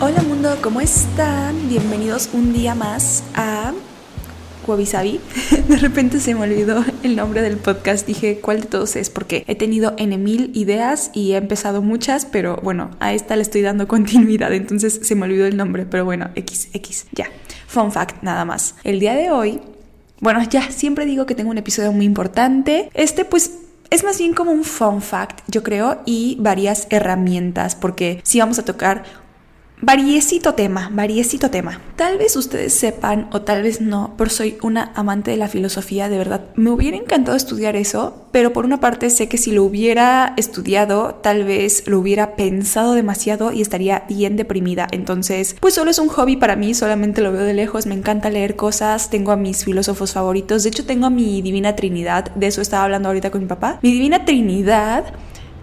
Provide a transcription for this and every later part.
Hola mundo, ¿cómo están? Bienvenidos un día más a Wabisabi. De repente se me olvidó el nombre del podcast. Dije, ¿cuál de todos es? Porque he tenido N mil ideas y he empezado muchas, pero bueno, a esta le estoy dando continuidad, entonces se me olvidó el nombre. Pero bueno, X, X, ya. Fun fact, nada más. El día de hoy, bueno, ya siempre digo que tengo un episodio muy importante. Este, pues es más bien como un fun fact, yo creo, y varias herramientas, porque sí vamos a tocar Variecito tema, variecito tema. Tal vez ustedes sepan o tal vez no, pero soy una amante de la filosofía, de verdad. Me hubiera encantado estudiar eso, pero por una parte sé que si lo hubiera estudiado, tal vez lo hubiera pensado demasiado y estaría bien deprimida. Entonces, pues solo es un hobby para mí, solamente lo veo de lejos, me encanta leer cosas, tengo a mis filósofos favoritos, de hecho tengo a mi Divina Trinidad, de eso estaba hablando ahorita con mi papá. Mi Divina Trinidad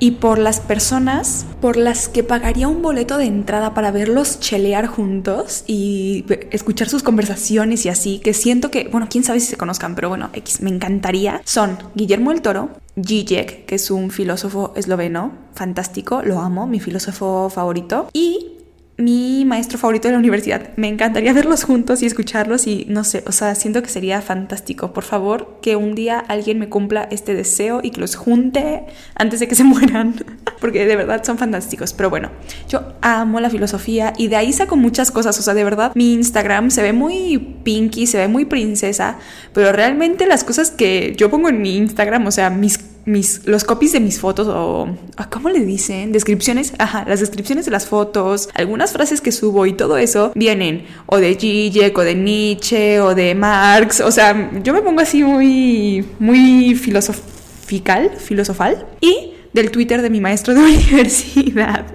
y por las personas por las que pagaría un boleto de entrada para verlos chelear juntos y escuchar sus conversaciones y así, que siento que, bueno, quién sabe si se conozcan, pero bueno, X, me encantaría, son Guillermo el Toro, Zizek, que es un filósofo esloveno, fantástico, lo amo, mi filósofo favorito, y mi maestro favorito de la universidad. Me encantaría verlos juntos y escucharlos y no sé, o sea, siento que sería fantástico. Por favor, que un día alguien me cumpla este deseo y que los junte antes de que se mueran, porque de verdad son fantásticos. Pero bueno, yo amo la filosofía y de ahí saco muchas cosas, o sea, de verdad mi Instagram se ve muy pinky, se ve muy princesa, pero realmente las cosas que yo pongo en mi Instagram, o sea, mis mis, los copies de mis fotos o, ah, ¿cómo le dicen? Descripciones, ajá, las descripciones de las fotos, algunas frases que subo y todo eso vienen o de Zizek o de Nietzsche o de Marx, o sea, yo me pongo así muy, muy filosofical, filosofal y del Twitter de mi maestro de universidad,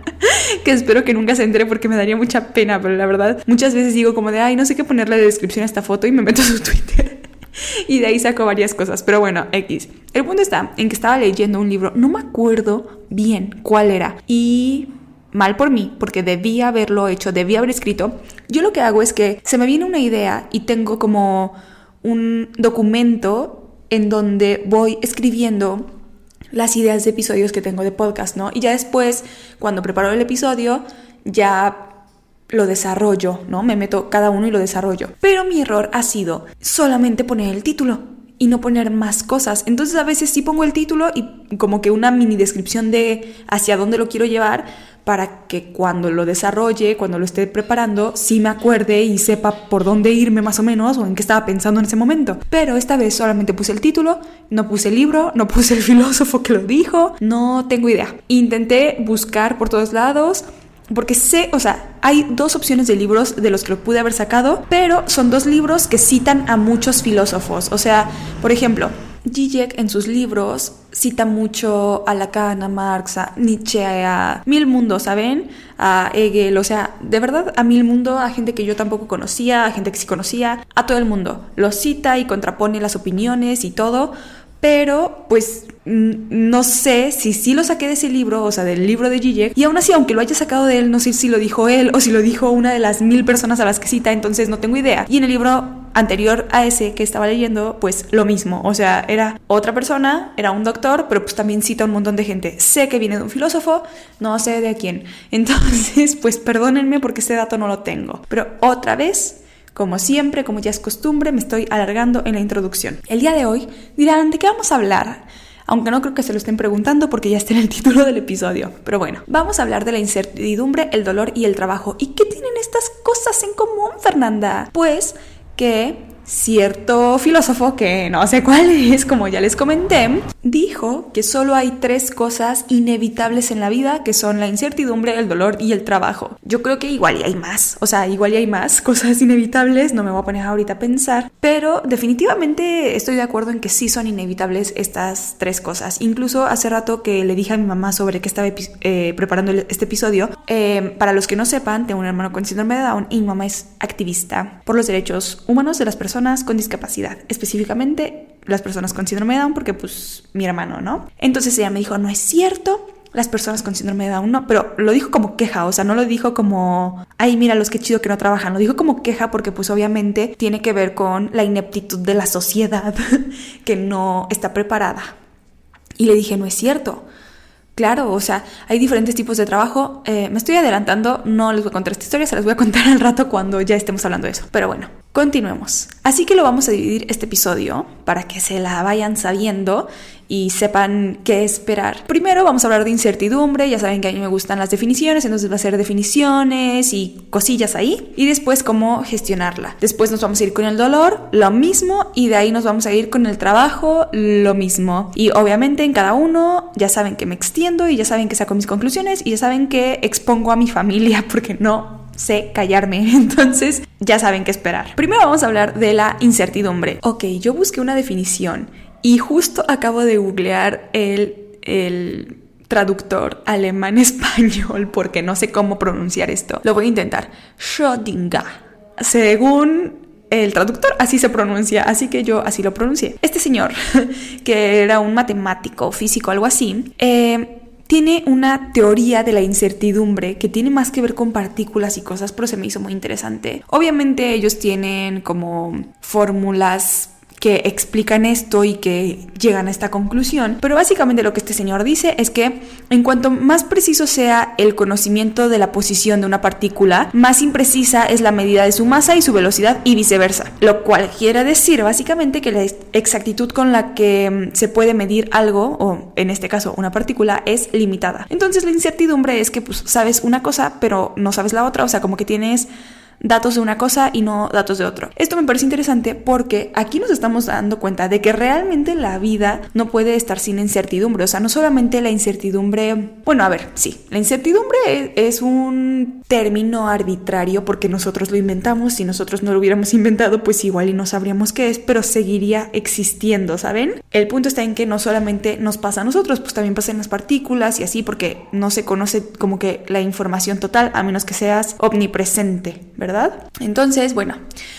que espero que nunca se entere porque me daría mucha pena, pero la verdad muchas veces digo como de, ay, no sé qué ponerle de descripción a esta foto y me meto a su Twitter y de ahí saco varias cosas. Pero bueno, X. El punto está en que estaba leyendo un libro, no me acuerdo bien cuál era. Y mal por mí, porque debía haberlo hecho, debía haber escrito. Yo lo que hago es que se me viene una idea y tengo como un documento en donde voy escribiendo las ideas de episodios que tengo de podcast, ¿no? Y ya después, cuando preparo el episodio, ya lo desarrollo, ¿no? Me meto cada uno y lo desarrollo. Pero mi error ha sido solamente poner el título y no poner más cosas. Entonces a veces sí pongo el título y como que una mini descripción de hacia dónde lo quiero llevar para que cuando lo desarrolle, cuando lo esté preparando, sí me acuerde y sepa por dónde irme más o menos o en qué estaba pensando en ese momento. Pero esta vez solamente puse el título, no puse el libro, no puse el filósofo que lo dijo, no tengo idea. Intenté buscar por todos lados, porque sé, o sea, hay dos opciones de libros de los que lo pude haber sacado, pero son dos libros que citan a muchos filósofos. O sea, por ejemplo, Zizek en sus libros cita mucho a Lacan, a Marx, a Nietzsche, a Mil Mundo, ¿saben? A Hegel, o sea, de verdad a Mil Mundo, a gente que yo tampoco conocía, a gente que sí conocía, a todo el mundo. Lo cita y contrapone las opiniones y todo, pero pues no sé si sí lo saqué de ese libro, o sea, del libro de Zizek, y aún así, aunque lo haya sacado de él, no sé si lo dijo él o si lo dijo una de las mil personas a las que cita, entonces no tengo idea. Y en el libro anterior a ese que estaba leyendo, pues lo mismo, o sea, era otra persona, era un doctor, pero pues también cita un montón de gente. Sé que viene de un filósofo, no sé de quién. Entonces, pues perdónenme porque ese dato no lo tengo. Pero otra vez, como siempre, como ya es costumbre, me estoy alargando en la introducción. El día de hoy dirán, ¿de qué vamos a hablar? Aunque no creo que se lo estén preguntando porque ya está en el título del episodio. Pero bueno, vamos a hablar de la incertidumbre, el dolor y el trabajo. ¿Y qué tienen estas cosas en común, Fernanda? Pues que cierto filósofo, que no sé cuál es, como ya les comenté, dijo que solo hay tres cosas inevitables en la vida, que son la incertidumbre, el dolor y el trabajo. Yo creo que igual y hay más, o sea, igual y hay más cosas inevitables, no me voy a poner ahorita a pensar, pero definitivamente estoy de acuerdo en que sí son inevitables estas tres cosas. Incluso hace rato que le dije a mi mamá sobre que estaba eh, preparando este episodio, eh, para los que no sepan, tengo un hermano con síndrome de Down y mi mamá es activista por los derechos humanos de las personas con discapacidad, específicamente las personas con síndrome de Down, porque pues mi hermano, ¿no? Entonces ella me dijo, no es cierto, las personas con síndrome de Down no, pero lo dijo como queja, o sea, no lo dijo como, ay, mira los que chido que no trabajan, lo dijo como queja porque pues obviamente tiene que ver con la ineptitud de la sociedad que no está preparada. Y le dije, no es cierto. Claro, o sea, hay diferentes tipos de trabajo. Eh, me estoy adelantando, no les voy a contar esta historia, se las voy a contar al rato cuando ya estemos hablando de eso. Pero bueno, continuemos. Así que lo vamos a dividir este episodio para que se la vayan sabiendo y sepan qué esperar. Primero vamos a hablar de incertidumbre, ya saben que a mí me gustan las definiciones, entonces va a ser definiciones y cosillas ahí, y después cómo gestionarla. Después nos vamos a ir con el dolor, lo mismo, y de ahí nos vamos a ir con el trabajo, lo mismo. Y obviamente en cada uno ya saben que me extiendo y ya saben que saco mis conclusiones y ya saben que expongo a mi familia porque no sé callarme. Entonces, ya saben qué esperar. Primero vamos a hablar de la incertidumbre. Ok, yo busqué una definición y justo acabo de googlear el, el traductor alemán-español porque no sé cómo pronunciar esto. Lo voy a intentar. Schrödinger. Según el traductor así se pronuncia, así que yo así lo pronuncié. Este señor, que era un matemático, físico, algo así, eh, tiene una teoría de la incertidumbre que tiene más que ver con partículas y cosas, pero se me hizo muy interesante. Obviamente ellos tienen como fórmulas que explican esto y que llegan a esta conclusión, pero básicamente lo que este señor dice es que en cuanto más preciso sea el conocimiento de la posición de una partícula, más imprecisa es la medida de su masa y su velocidad y viceversa, lo cual quiere decir básicamente que la exactitud con la que mm, se puede medir algo, o en este caso una partícula, es limitada. Entonces la incertidumbre es que pues sabes una cosa pero no sabes la otra, o sea, como que tienes datos de una cosa y no datos de otro. Esto me parece interesante porque aquí nos estamos dando cuenta de que realmente la vida no puede estar sin incertidumbre. O sea, no solamente la incertidumbre, bueno, a ver, sí, la incertidumbre es un término arbitrario porque nosotros lo inventamos. Si nosotros no lo hubiéramos inventado, pues igual y no sabríamos qué es, pero seguiría existiendo, ¿saben? El punto está en que no solamente nos pasa a nosotros, pues también pasa en las partículas y así porque no se conoce como que la información total a menos que seas omnipresente, ¿verdad? Entonces, bueno,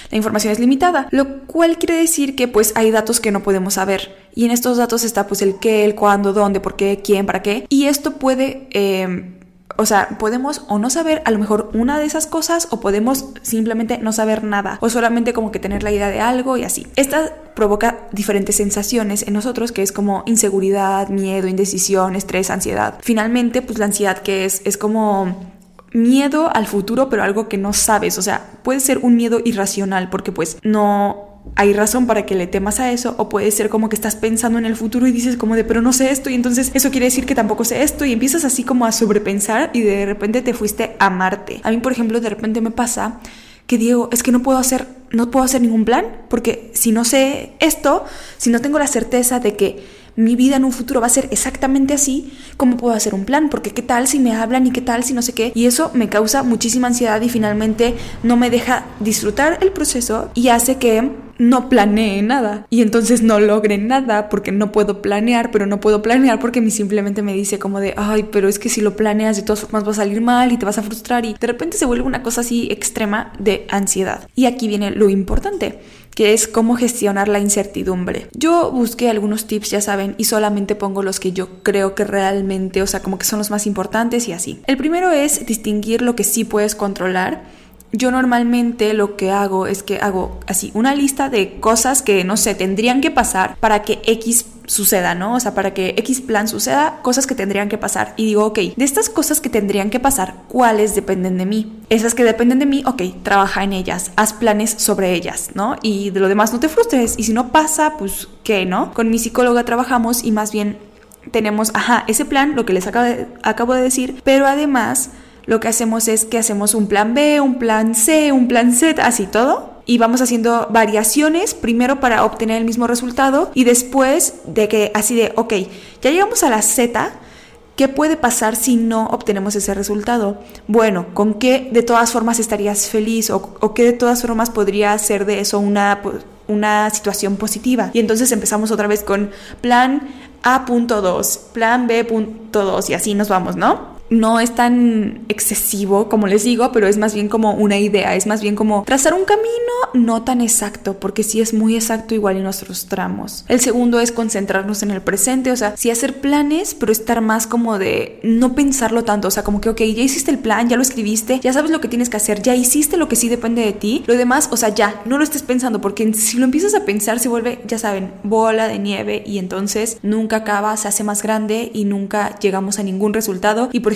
la información es limitada, lo cual quiere decir que pues hay datos que no podemos saber. Y en estos datos está pues el qué, el cuándo, dónde, por qué, quién, para qué. Y esto puede... Eh, o sea, podemos o no saber a lo mejor una de esas cosas o podemos simplemente no saber nada o solamente como que tener la idea de algo y así. Esta provoca diferentes sensaciones en nosotros que es como inseguridad, miedo, indecisión, estrés, ansiedad. Finalmente, pues la ansiedad que es es como miedo al futuro, pero algo que no sabes. O sea, puede ser un miedo irracional porque pues no hay razón para que le temas a eso o puede ser como que estás pensando en el futuro y dices como de pero no sé esto y entonces eso quiere decir que tampoco sé esto y empiezas así como a sobrepensar y de repente te fuiste a Marte. A mí por ejemplo de repente me pasa que digo, es que no puedo hacer no puedo hacer ningún plan porque si no sé esto, si no tengo la certeza de que mi vida en un futuro va a ser exactamente así, ¿cómo puedo hacer un plan? Porque qué tal si me hablan y qué tal si no sé qué. Y eso me causa muchísima ansiedad y finalmente no me deja disfrutar el proceso y hace que no planee nada y entonces no logre nada porque no puedo planear, pero no puedo planear porque simplemente me dice como de, ay, pero es que si lo planeas de todas formas va a salir mal y te vas a frustrar y de repente se vuelve una cosa así extrema de ansiedad. Y aquí viene lo importante que es cómo gestionar la incertidumbre. Yo busqué algunos tips, ya saben, y solamente pongo los que yo creo que realmente, o sea, como que son los más importantes y así. El primero es distinguir lo que sí puedes controlar yo normalmente lo que hago es que hago así una lista de cosas que no sé, tendrían que pasar para que X suceda, ¿no? O sea, para que X plan suceda, cosas que tendrían que pasar. Y digo, ok, de estas cosas que tendrían que pasar, ¿cuáles dependen de mí? Esas que dependen de mí, ok, trabaja en ellas, haz planes sobre ellas, ¿no? Y de lo demás no te frustres. Y si no pasa, pues, ¿qué, no? Con mi psicóloga trabajamos y más bien tenemos, ajá, ese plan, lo que les acabo de, acabo de decir, pero además lo que hacemos es que hacemos un plan B, un plan C, un plan Z, así todo. Y vamos haciendo variaciones, primero para obtener el mismo resultado y después de que así de, ok, ya llegamos a la Z, ¿Qué puede pasar si no obtenemos ese resultado? Bueno, ¿con qué de todas formas estarías feliz o, qué de todas formas podría ser de eso una, una situación positiva? Y entonces empezamos otra vez con plan A.2, plan B.2 y así nos vamos, ¿no? No es tan excesivo como les digo, pero es más bien como una idea, es más bien como trazar un camino no tan exacto, porque si es muy exacto igual y nos frustramos. El segundo es concentrarnos en el presente, o sea, sí hacer planes, pero estar más como de no pensarlo tanto, o sea, como que, ok, ya hiciste el plan, ya lo escribiste, ya sabes lo que tienes que hacer, ya hiciste lo que sí depende de ti, lo demás, o sea, ya, no lo estés pensando, porque si lo empiezas a pensar se vuelve, ya saben, bola de nieve y entonces nunca acaba, se hace más grande y nunca llegamos a ningún resultado. Y por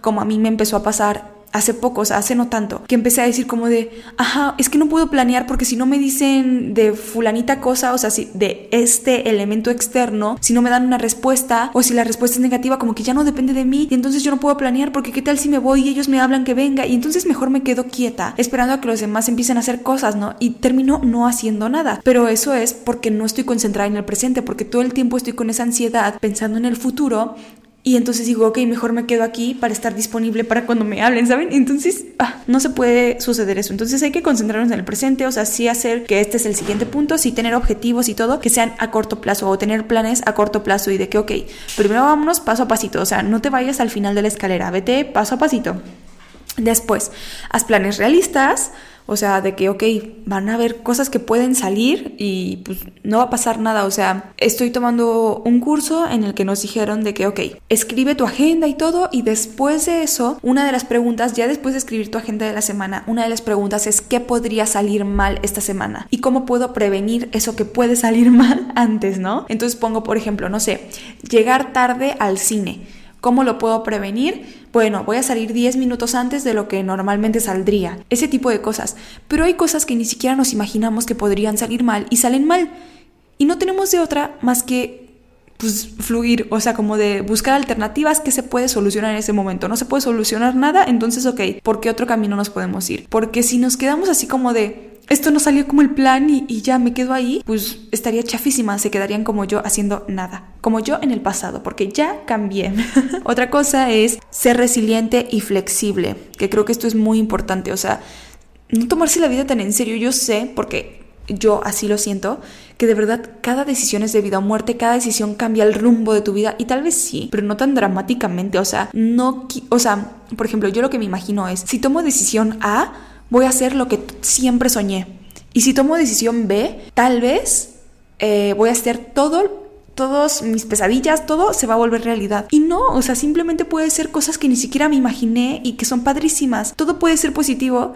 como a mí me empezó a pasar hace poco, o sea, hace no tanto, que empecé a decir como de, ajá, es que no puedo planear porque si no me dicen de fulanita cosa, o sea, si de este elemento externo, si no me dan una respuesta o si la respuesta es negativa, como que ya no depende de mí y entonces yo no puedo planear porque qué tal si me voy y ellos me hablan que venga y entonces mejor me quedo quieta esperando a que los demás empiecen a hacer cosas, ¿no? Y termino no haciendo nada. Pero eso es porque no estoy concentrada en el presente, porque todo el tiempo estoy con esa ansiedad pensando en el futuro y entonces digo, ok, mejor me quedo aquí para estar disponible para cuando me hablen, ¿saben? Entonces, ah, no se puede suceder eso. Entonces hay que concentrarnos en el presente, o sea, sí hacer que este es el siguiente punto, sí tener objetivos y todo que sean a corto plazo o tener planes a corto plazo y de que, ok, primero vámonos paso a pasito, o sea, no te vayas al final de la escalera, vete paso a pasito. Después, haz planes realistas, o sea, de que, ok, van a haber cosas que pueden salir y pues no va a pasar nada. O sea, estoy tomando un curso en el que nos dijeron de que, ok, escribe tu agenda y todo y después de eso, una de las preguntas, ya después de escribir tu agenda de la semana, una de las preguntas es qué podría salir mal esta semana y cómo puedo prevenir eso que puede salir mal antes, ¿no? Entonces pongo, por ejemplo, no sé, llegar tarde al cine. ¿Cómo lo puedo prevenir? bueno, voy a salir 10 minutos antes de lo que normalmente saldría, ese tipo de cosas. Pero hay cosas que ni siquiera nos imaginamos que podrían salir mal y salen mal. Y no tenemos de otra más que pues fluir, o sea, como de buscar alternativas que se puede solucionar en ese momento. No se puede solucionar nada, entonces, ok, ¿por qué otro camino nos podemos ir? Porque si nos quedamos así como de, esto no salió como el plan y, ya me quedo ahí, pues estaría chafísima, se quedarían como yo haciendo nada, como yo en el pasado, porque ya cambié. Otra cosa es ser resiliente y flexible, que creo que esto es muy importante, o sea, no tomarse la vida tan en serio, yo sé, porque yo así lo siento, que de verdad cada decisión es de vida o muerte, cada decisión cambia el rumbo de tu vida y tal vez sí, pero no tan dramáticamente, o sea, no, o sea, por ejemplo, yo lo que me imagino es, si tomo decisión A, voy a hacer lo que siempre soñé. Y si tomo decisión B, tal vez eh, voy a hacer todo todos mis pesadillas, todo se va a volver realidad. Y no, o sea, simplemente puede ser cosas que ni siquiera me imaginé y que son padrísimas. Todo puede ser positivo,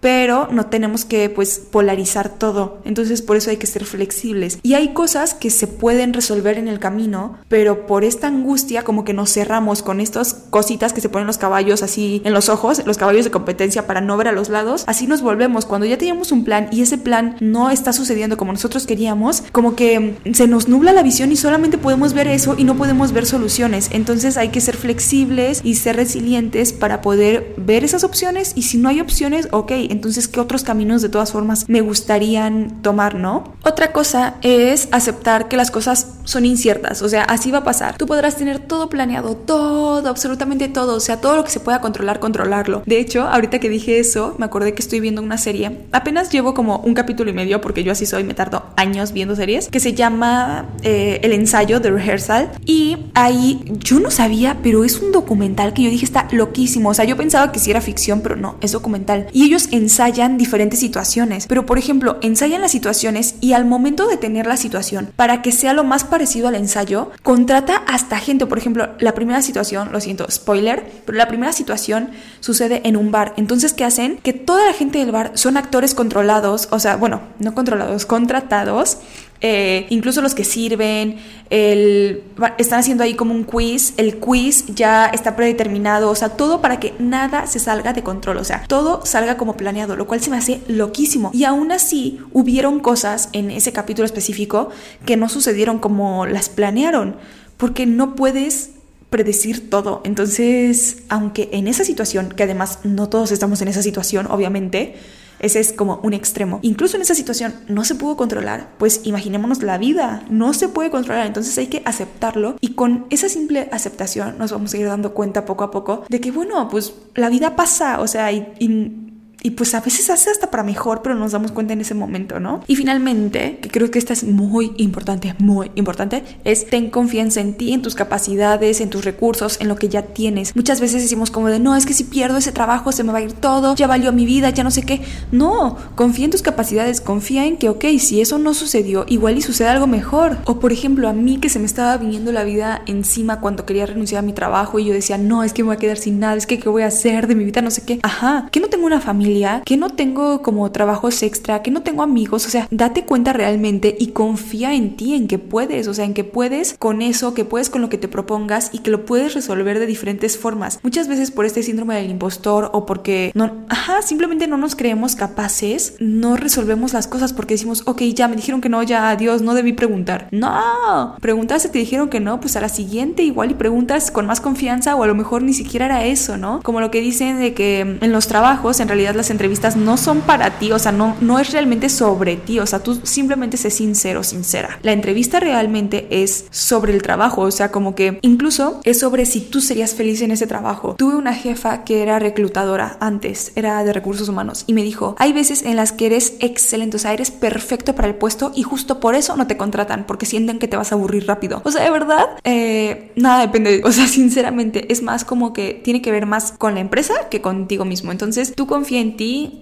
pero no tenemos que pues polarizar todo. Entonces por eso hay que ser flexibles. Y hay cosas que se pueden resolver en el camino, pero por esta angustia como que nos cerramos con estas cositas que se ponen los caballos así en los ojos, los caballos de competencia para no ver a los lados. Así nos volvemos. Cuando ya teníamos un plan y ese plan no está sucediendo como nosotros queríamos, como que se nos nubla la visión y solamente podemos ver eso y no podemos ver soluciones. Entonces hay que ser flexibles y ser resilientes para poder ver esas opciones y si no hay opciones, ok, entonces qué otros caminos de todas formas me gustarían tomar, ¿no? Otra cosa es aceptar que las cosas son inciertas, o sea, así va a pasar. Tú podrás tener todo planeado, todo, absolutamente todo, o sea, todo lo que se pueda controlar, controlarlo. De hecho, ahorita que dije eso, me acordé que estoy viendo una serie, apenas llevo como un capítulo y medio, porque yo así soy, me tardo años viendo series, que se llama eh, El ensayo de rehearsal, y ahí yo no sabía, pero es un documental que yo dije está loquísimo, o sea, yo pensaba que sí era ficción, pero no, es documental. Y ellos ensayan diferentes situaciones, pero por ejemplo, ensayan las situaciones y al momento de tener la situación, para que sea lo más parecido al ensayo, contrata hasta gente, por ejemplo, la primera situación, lo siento, spoiler, pero la primera situación sucede en un bar. Entonces, ¿qué hacen? Que toda la gente del bar son actores controlados, o sea, bueno, no controlados, contratados eh, incluso los que sirven, el, están haciendo ahí como un quiz, el quiz ya está predeterminado, o sea, todo para que nada se salga de control, o sea, todo salga como planeado, lo cual se me hace loquísimo. Y aún así hubieron cosas en ese capítulo específico que no sucedieron como las planearon, porque no puedes predecir todo. Entonces, aunque en esa situación, que además no todos estamos en esa situación, obviamente, ese es como un extremo. Incluso en esa situación no se pudo controlar, pues imaginémonos la vida, no se puede controlar, entonces hay que aceptarlo y con esa simple aceptación nos vamos a ir dando cuenta poco a poco de que bueno, pues la vida pasa, o sea, y, pues a veces hace hasta para mejor, pero nos damos cuenta en ese momento, ¿no? Y finalmente, que creo que esta es muy importante, muy importante, es ten confianza en ti, en tus capacidades, en tus recursos, en lo que ya tienes. Muchas veces decimos como de, no, es que si pierdo ese trabajo se me va a ir todo, ya valió mi vida, ya no sé qué. No, confía en tus capacidades, confía en que, ok, si eso no sucedió, igual y sucede algo mejor. O por ejemplo, a mí que se me estaba viniendo la vida encima cuando quería renunciar a mi trabajo y yo decía, no, es que me voy a quedar sin nada, es que qué voy a hacer de mi vida, no sé qué. Ajá, que no tengo una familia, que no tengo como trabajos extra, que no tengo amigos, o sea, date cuenta realmente y confía en ti, en que puedes, o sea, en que puedes con eso, que puedes con lo que te propongas y que lo puedes resolver de diferentes formas. Muchas veces por este síndrome del impostor o porque no, ajá, simplemente no nos creemos capaces, no resolvemos las cosas porque decimos, ok, ya me dijeron que no, ya adiós, no debí preguntar. No, preguntas si te dijeron que no, pues a la siguiente igual y preguntas con más confianza o a lo mejor ni siquiera era eso, ¿no? Como lo que dicen de que en los trabajos, en realidad las entrevistas no son para ti, o sea, no, no es realmente sobre ti, o sea, tú simplemente sé sincero, sincera. La entrevista realmente es sobre el trabajo, o sea, como que incluso es sobre si tú serías feliz en ese trabajo. Tuve una jefa que era reclutadora antes, era de recursos humanos, y me dijo, hay veces en las que eres excelente, o sea, eres perfecto para el puesto y justo por eso no te contratan, porque sienten que te vas a aburrir rápido. O sea, de verdad, eh, nada depende, o sea, sinceramente, es más como que tiene que ver más con la empresa que contigo mismo. Entonces, tú confía en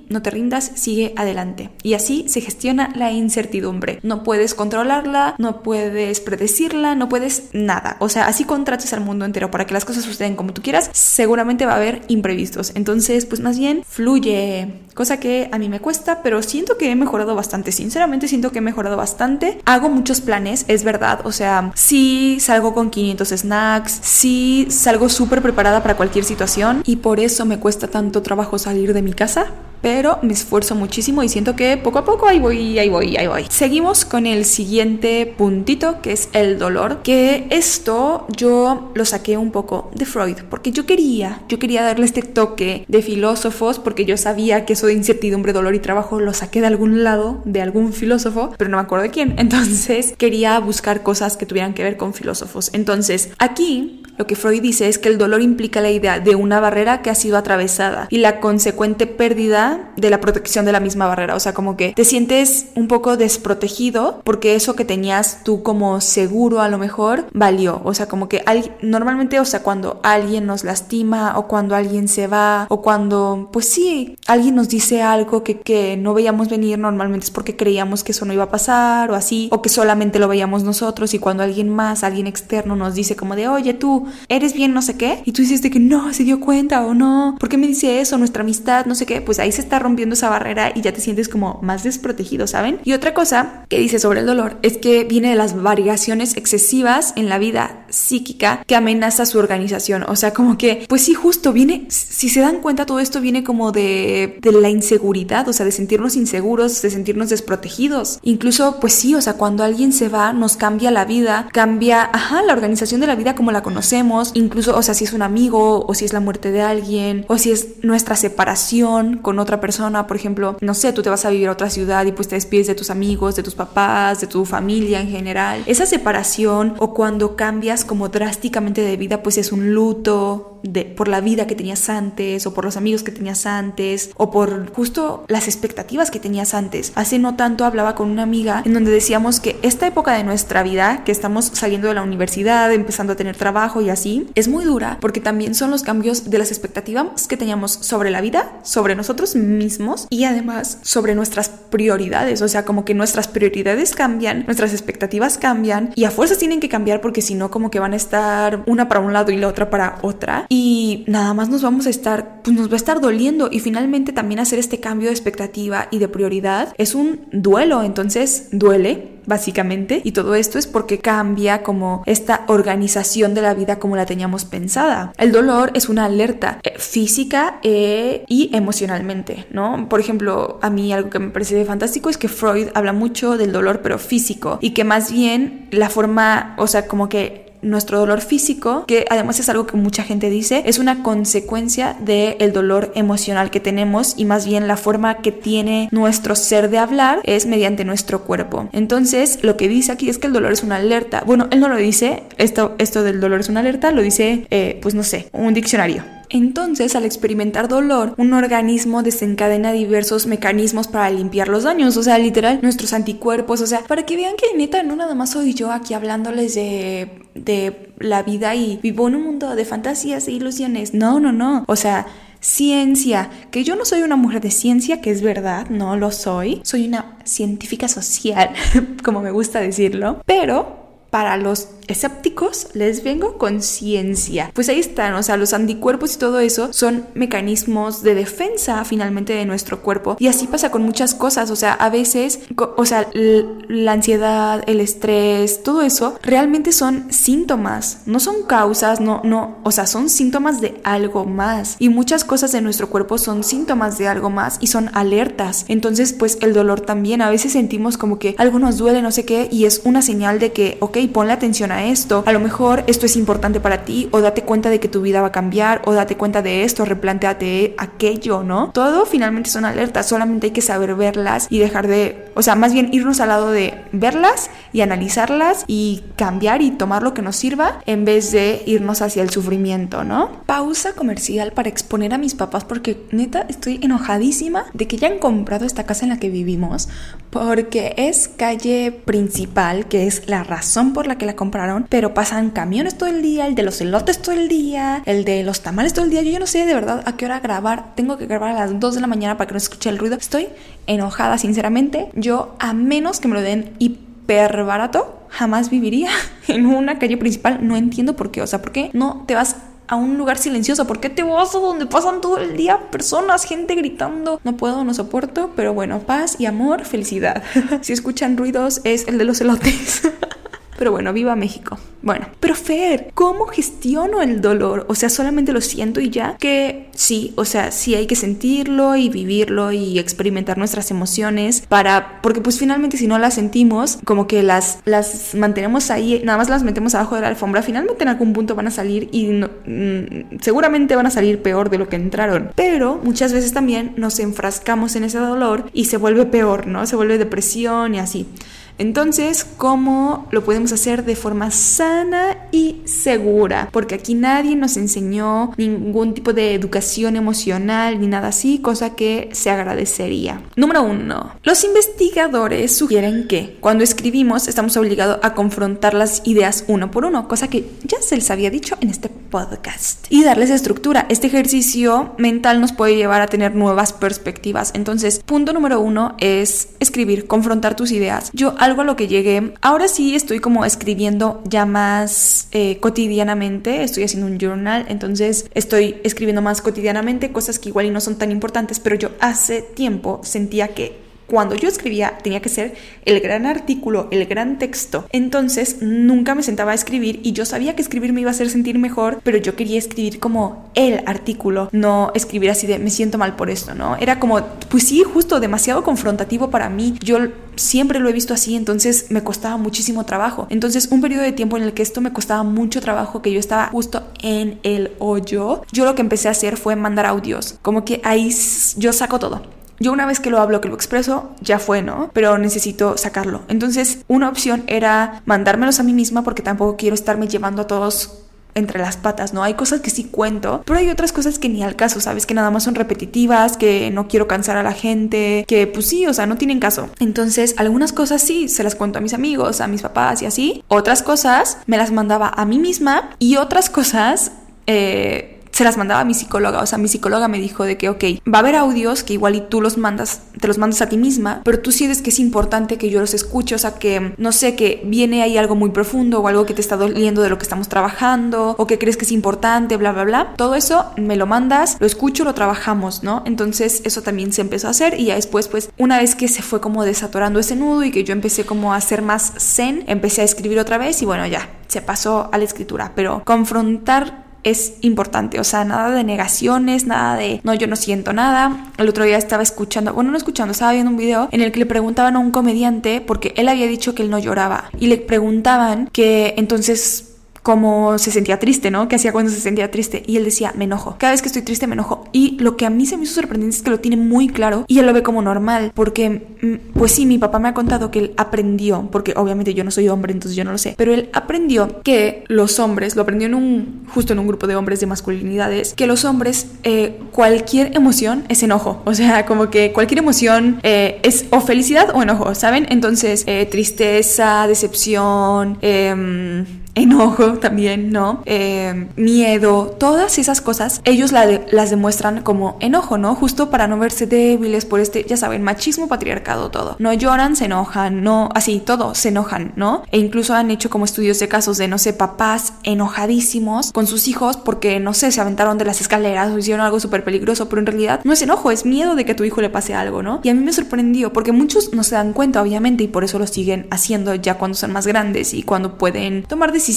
no te rindas, sigue adelante. Y así se gestiona la incertidumbre. No puedes controlarla, no puedes predecirla, no puedes nada. O sea, así contrates al mundo entero para que las cosas sucedan como tú quieras, seguramente va a haber imprevistos. Entonces, pues más bien, fluye. Cosa que a mí me cuesta, pero siento que he mejorado bastante. Sinceramente, siento que he mejorado bastante. Hago muchos planes, es verdad. O sea, sí salgo con 500 snacks, sí salgo súper preparada para cualquier situación y por eso me cuesta tanto trabajo salir de mi casa pero me esfuerzo muchísimo y siento que poco a poco ahí voy, ahí voy, ahí voy. Seguimos con el siguiente puntito que es el dolor, que esto yo lo saqué un poco de Freud, porque yo quería, yo quería darle este toque de filósofos, porque yo sabía que eso de incertidumbre, dolor y trabajo lo saqué de algún lado, de algún filósofo, pero no me acuerdo de quién. Entonces quería buscar cosas que tuvieran que ver con filósofos. Entonces aquí lo que Freud dice es que el dolor implica la idea de una barrera que ha sido atravesada y la consecuente pérdida de la protección de la misma barrera. O sea, como que te sientes un poco desprotegido porque eso que tenías tú como seguro a lo mejor valió. O sea, como que normalmente, o sea, cuando alguien nos lastima o cuando alguien se va o cuando, pues sí, alguien nos dice algo que, que no veíamos venir, normalmente es porque creíamos que eso no iba a pasar o así, o que solamente lo veíamos nosotros y cuando alguien más, alguien externo nos dice como de, oye, tú eres bien no sé qué, y tú dices de que no, se dio cuenta o no, ¿por qué me dice eso? Nuestra amistad, no sé qué, pues ahí se está rompiendo esa barrera y ya te sientes como más desprotegido, ¿saben? Y otra cosa que dice sobre el dolor es que viene de las variaciones excesivas en la vida psíquica que amenaza su organización, o sea, como que, pues sí, justo viene, si se dan cuenta, todo esto viene como de, de la inseguridad, o sea, de sentirnos inseguros, de sentirnos desprotegidos. Incluso, pues sí, o sea, cuando alguien se va, nos cambia la vida, cambia, ajá, la organización de la vida como la conocemos incluso, o sea, si es un amigo, o si es la muerte de alguien, o si es nuestra separación con otra persona, por ejemplo, no sé, tú te vas a vivir a otra ciudad y pues te despides de tus amigos, de tus papás, de tu familia en general. Esa separación o cuando cambias como drásticamente de vida, pues es un luto de, por la vida que tenías antes, o por los amigos que tenías antes, o por justo las expectativas que tenías antes. Hace no tanto hablaba con una amiga en donde decíamos que esta época de nuestra vida, que estamos saliendo de la universidad, empezando a tener trabajo y así, es muy dura porque también son los cambios de las expectativas que teníamos sobre la vida, sobre nosotros mismos y además sobre nuestras prioridades. O sea, como que nuestras prioridades cambian, nuestras expectativas cambian y a fuerzas tienen que cambiar porque si no, como que van a estar una para un lado y la otra para otra. Y nada más nos vamos a estar, pues nos va a estar doliendo y finalmente también hacer este cambio de expectativa y de prioridad es un duelo. Entonces, duele básicamente. Y todo esto es porque cambia como esta organización de la vida como la teníamos pensada. El dolor es una alerta eh, física eh, y emocionalmente, ¿no? Por ejemplo, a mí algo que me parece fantástico es que Freud habla mucho del dolor pero físico y que más bien la forma, o sea, como que nuestro dolor físico, que además es algo que mucha gente dice, es una consecuencia del dolor emocional que tenemos y más bien la forma que tiene nuestro ser de hablar es mediante nuestro cuerpo. Entonces, lo que dice aquí es que el dolor es una alerta. Bueno, él no lo dice, esto, esto del dolor es una alerta, lo dice, eh, pues no sé, un diccionario. Entonces, al experimentar dolor, un organismo desencadena diversos mecanismos para limpiar los daños, o sea, literal, nuestros anticuerpos, o sea, para que vean que neta, no nada más soy yo aquí hablándoles de, de la vida y vivo en un mundo de fantasías e ilusiones. No, no, no. O sea, ciencia, que yo no soy una mujer de ciencia, que es verdad, no lo soy. Soy una científica social, como me gusta decirlo, pero para los escépticos les vengo con ciencia. Pues ahí están, o sea, los anticuerpos y todo eso son mecanismos de defensa finalmente de nuestro cuerpo. Y así pasa con muchas cosas, o sea, a veces, o sea, la ansiedad, el estrés, todo eso realmente son síntomas, no son causas, no, no, o sea, son síntomas de algo más. Y muchas cosas de nuestro cuerpo son síntomas de algo más y son alertas. Entonces, pues el dolor también, a veces sentimos como que algo nos duele, no sé qué, y es una señal de que, ok, ponle atención a esto, a lo mejor esto es importante para ti o date cuenta de que tu vida va a cambiar o date cuenta de esto, replanteate aquello, ¿no? Todo finalmente son alertas, solamente hay que saber verlas y dejar de, o sea, más bien irnos al lado de verlas y analizarlas y cambiar y tomar lo que nos sirva en vez de irnos hacia el sufrimiento, ¿no? Pausa comercial para exponer a mis papás porque neta estoy enojadísima de que ya han comprado esta casa en la que vivimos porque es calle principal, que es la razón por la que la compraron, pero pasan camiones todo el día, el de los elotes todo el día, el de los tamales todo el día. Yo no sé de verdad a qué hora grabar. Tengo que grabar a las 2 de la mañana para que no se escuche el ruido. Estoy enojada, sinceramente. Yo, a menos que me lo den hiper barato, jamás viviría en una calle principal. No entiendo por qué. O sea, ¿por qué no te vas a un lugar silencioso? ¿Por qué te vas a donde pasan todo el día personas, gente gritando? No puedo, no soporto, pero bueno, paz y amor, felicidad. si escuchan ruidos es el de los elotes. Pero bueno, viva México. Bueno, pero Fer, ¿cómo gestiono el dolor? O sea, solamente lo siento y ya. Que sí, o sea, sí hay que sentirlo y vivirlo y experimentar nuestras emociones para, porque pues finalmente si no las sentimos, como que las, las mantenemos ahí, nada más las metemos abajo de la alfombra, finalmente en algún punto van a salir y mm, seguramente van a salir peor de lo que entraron. Pero muchas veces también nos enfrascamos en ese dolor y se vuelve peor, ¿no? Se vuelve depresión y así. Entonces, ¿cómo lo podemos hacer de forma sana y segura? Porque aquí nadie nos enseñó ningún tipo de educación emocional ni nada así, cosa que se agradecería. Número uno, los investigadores sugieren que cuando escribimos estamos obligados a confrontar las ideas uno por uno, cosa que ya se les había dicho en este podcast. Y darles estructura. Este ejercicio mental nos puede llevar a tener nuevas perspectivas. Entonces, punto número uno es escribir, confrontar tus ideas. Yo algo a lo que llegué. Ahora sí estoy como escribiendo ya más eh, cotidianamente. Estoy haciendo un journal, entonces estoy escribiendo más cotidianamente cosas que igual no son tan importantes, pero yo hace tiempo sentía que cuando yo escribía tenía que ser el gran artículo, el gran texto. Entonces nunca me sentaba a escribir y yo sabía que escribir me iba a hacer sentir mejor, pero yo quería escribir como el artículo, no escribir así de me siento mal por esto, ¿no? Era como, pues sí, justo demasiado confrontativo para mí. Yo siempre lo he visto así, entonces me costaba muchísimo trabajo. Entonces un periodo de tiempo en el que esto me costaba mucho trabajo, que yo estaba justo en el hoyo, yo lo que empecé a hacer fue mandar audios, como que ahí yo saco todo yo una vez que lo hablo, que lo expreso, ya fue, ¿no? Pero necesito sacarlo. Entonces, una opción era mandármelos a mí misma porque tampoco quiero estarme llevando a todos entre las patas, ¿no? Hay cosas que sí cuento, pero hay otras cosas que ni al caso, ¿sabes? Que nada más son repetitivas, que no quiero cansar a la gente, que pues sí, o sea, no tienen caso. Entonces, algunas cosas sí, se las cuento a mis amigos, a mis papás y así. Otras cosas me las mandaba a mí misma y otras cosas... Eh, se las mandaba a mi psicóloga. O sea, mi psicóloga me dijo de que, ok, va a haber audios que igual y tú los mandas, te los mandas a ti misma, pero tú sientes que es importante que yo los escuche. O sea, que no sé, que viene ahí algo muy profundo o algo que te está doliendo de lo que estamos trabajando o que crees que es importante, bla, bla, bla. Todo eso me lo mandas, lo escucho, lo trabajamos, ¿no? Entonces, eso también se empezó a hacer y ya después, pues, una vez que se fue como desatorando ese nudo y que yo empecé como a hacer más zen, empecé a escribir otra vez y bueno, ya, se pasó a la escritura. Pero confrontar es importante, o sea, nada de negaciones, nada de no, yo no siento nada. El otro día estaba escuchando, bueno, no escuchando, estaba viendo un video en el que le preguntaban a un comediante porque él había dicho que él no lloraba y le preguntaban que entonces cómo se sentía triste, ¿no? ¿Qué hacía cuando se sentía triste? Y él decía, me enojo. Cada vez que estoy triste me enojo. Y lo que a mí se me hizo sorprendente es que lo tiene muy claro y él lo ve como normal, porque, mm, pues sí, mi papá me ha contado que él aprendió, porque obviamente yo no soy hombre, entonces yo no lo sé, pero él aprendió que los hombres, lo aprendió en un, justo en un grupo de hombres de masculinidades, que los hombres, eh, cualquier emoción es enojo. O sea, como que cualquier emoción eh, es o felicidad o enojo, ¿saben? Entonces, eh, tristeza, decepción, eh, enojo también, ¿no? Eh, miedo, todas esas cosas, ellos las demuestran como enojo, ¿no? Justo para no verse débiles por este, ya saben, machismo, patriarcado, todo. No lloran, se enojan, no, así, todo, se enojan, ¿no? E incluso han hecho como estudios de casos de, no sé, papás enojadísimos con sus hijos porque, no sé, se aventaron de las escaleras o hicieron algo súper peligroso, pero en realidad no es enojo, es miedo de que a tu hijo le pase algo, ¿no? Y a mí me sorprendió porque muchos no se dan cuenta, obviamente, y por eso lo siguen haciendo ya cuando son más grandes y cuando pueden tomar decisiones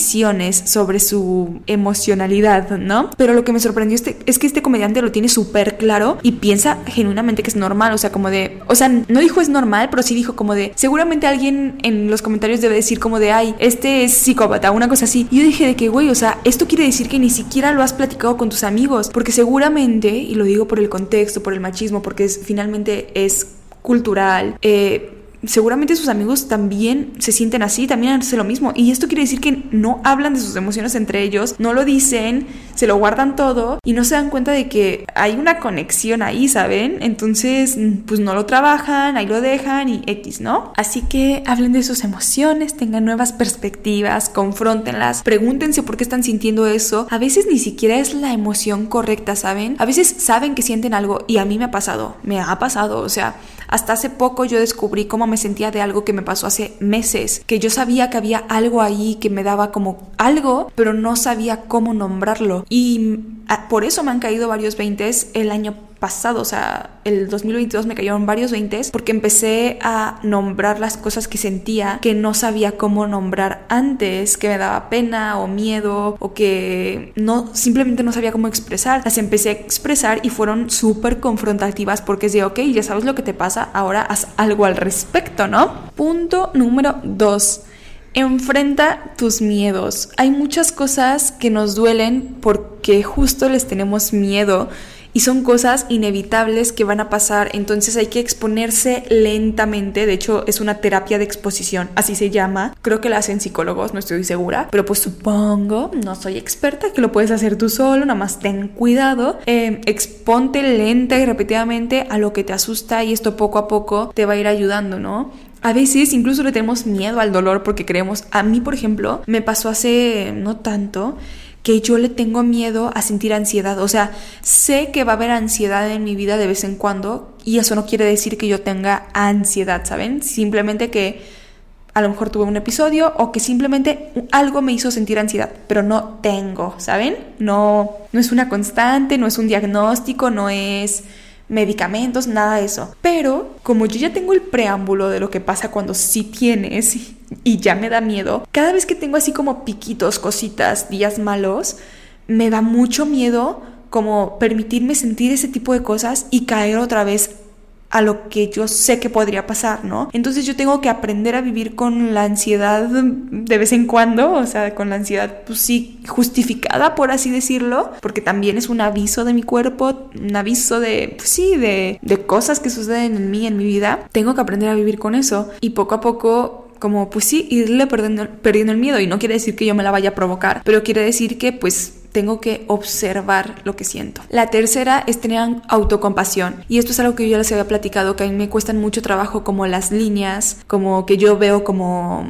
sobre su emocionalidad, ¿no? Pero lo que me sorprendió este, es que este comediante lo tiene súper claro y piensa genuinamente que es normal, o sea, como de, o sea, no dijo es normal, pero sí dijo como de, seguramente alguien en los comentarios debe decir como de, ay, este es psicópata, una cosa así. Y yo dije de que, güey, o sea, esto quiere decir que ni siquiera lo has platicado con tus amigos, porque seguramente, y lo digo por el contexto, por el machismo, porque es, finalmente es cultural, eh, seguramente sus amigos también se sienten así, también hacen lo mismo. Y esto quiere decir que no hablan de sus emociones entre ellos, no lo dicen, se lo guardan todo y no se dan cuenta de que hay una conexión ahí, ¿saben? Entonces, pues no lo trabajan, ahí lo dejan y X, ¿no? Así que hablen de sus emociones, tengan nuevas perspectivas, confrontenlas, pregúntense por qué están sintiendo eso. A veces ni siquiera es la emoción correcta, ¿saben? A veces saben que sienten algo y a mí me ha pasado, me ha pasado, o sea, hasta hace poco yo descubrí cómo me sentía de algo que me pasó hace meses, que yo sabía que había algo ahí que me daba como algo, pero no sabía cómo nombrarlo. Y ah, por eso me han caído varios veintes el año pasado, o sea, el 2022 me cayeron varios veintes porque empecé a nombrar las cosas que sentía que no sabía cómo nombrar antes, que me daba pena o miedo o que no simplemente no sabía cómo expresar. Las empecé a expresar y fueron súper confrontativas porque es de, ok, ya sabes lo que te pasa, ahora haz algo al respecto, ¿no? Punto número dos. Enfrenta tus miedos. Hay muchas cosas que nos duelen porque justo les tenemos miedo y son cosas inevitables que van a pasar, entonces hay que exponerse lentamente, de hecho es una terapia de exposición, así se llama, creo que la hacen psicólogos, no estoy segura, pero pues supongo, no soy experta, que lo puedes hacer tú solo, nada más ten cuidado, eh, exponte lenta y repetidamente a lo que te asusta y esto poco a poco te va a ir ayudando, ¿no? A veces incluso le tenemos miedo al dolor porque creemos, a mí por ejemplo, me pasó hace no tanto, que yo le tengo miedo a sentir ansiedad. O sea, sé que va a haber ansiedad en mi vida de vez en cuando y eso no quiere decir que yo tenga ansiedad, ¿saben? Simplemente que a lo mejor tuve un episodio o que simplemente algo me hizo sentir ansiedad, pero no tengo, ¿saben? No, no es una constante, no es un diagnóstico, no es medicamentos, nada de eso. Pero como yo ya tengo el preámbulo de lo que pasa cuando sí tienes y ya me da miedo, cada vez que tengo así como piquitos, cositas, días malos, me da mucho miedo como permitirme sentir ese tipo de cosas y caer otra vez a lo que yo sé que podría pasar, ¿no? Entonces yo tengo que aprender a vivir con la ansiedad de vez en cuando, o sea, con la ansiedad, pues sí, justificada, por así decirlo, porque también es un aviso de mi cuerpo, un aviso de, pues sí, de, de cosas que suceden en mí, en mi vida. Tengo que aprender a vivir con eso y poco a poco como pues sí, irle perdiendo, perdiendo el miedo y no quiere decir que yo me la vaya a provocar, pero quiere decir que pues tengo que observar lo que siento. La tercera es tener autocompasión. Y esto es algo que yo ya les había platicado, que a mí me cuestan mucho trabajo como las líneas, como que yo veo como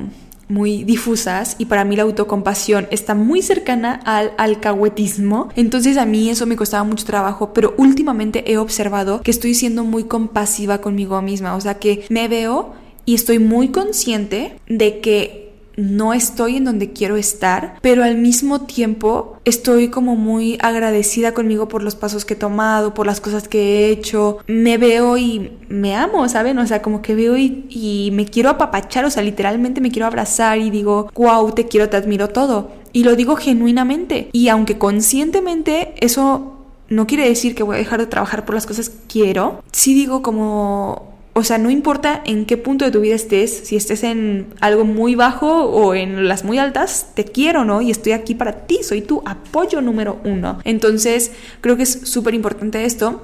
muy difusas y para mí la autocompasión está muy cercana al alcahuetismo. Entonces a mí eso me costaba mucho trabajo, pero últimamente he observado que estoy siendo muy compasiva conmigo misma, o sea que me veo y estoy muy consciente de que no estoy en donde quiero estar, pero al mismo tiempo estoy como muy agradecida conmigo por los pasos que he tomado, por las cosas que he hecho. Me veo y me amo, ¿saben? O sea, como que veo y, me quiero apapachar, o sea, literalmente me quiero abrazar y digo, wow, te quiero, te admiro todo. Y lo digo genuinamente. Y aunque conscientemente eso no quiere decir que voy a dejar de trabajar por las cosas que quiero, sí digo como o sea, no importa en qué punto de tu vida estés, si estés en algo muy bajo o en las muy altas, te quiero, ¿no? Y estoy aquí para ti, soy tu apoyo número uno. Entonces, creo que es súper importante esto.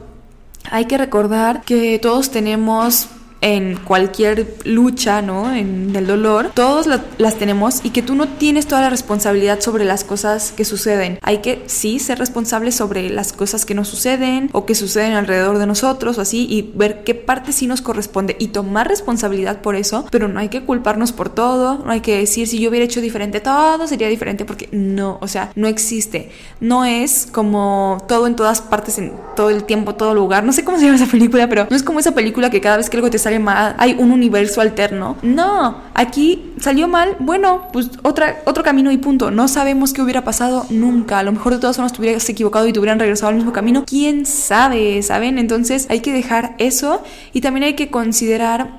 Hay que recordar que todos tenemos en cualquier lucha, ¿no? En el dolor, todos las tenemos y que tú no tienes toda la responsabilidad sobre las cosas que suceden. Hay que sí ser responsables sobre las cosas que nos suceden o que suceden alrededor de nosotros o así y ver qué parte sí nos corresponde y tomar responsabilidad por eso, pero no hay que culparnos por todo, no hay que decir si yo hubiera hecho diferente todo sería diferente porque no, o sea, no existe. No es como todo en todas partes, en todo el tiempo, todo lugar. No sé cómo se llama esa película, pero no es como esa película que cada vez que algo te sale mal, hay un universo alterno. No, aquí salió mal, bueno, pues otra, otro camino y punto. No sabemos qué hubiera pasado nunca. A lo mejor de todas formas te hubieras equivocado y te hubieran regresado al mismo camino. ¿Quién sabe? ¿Saben? Entonces hay que dejar eso y también hay que considerar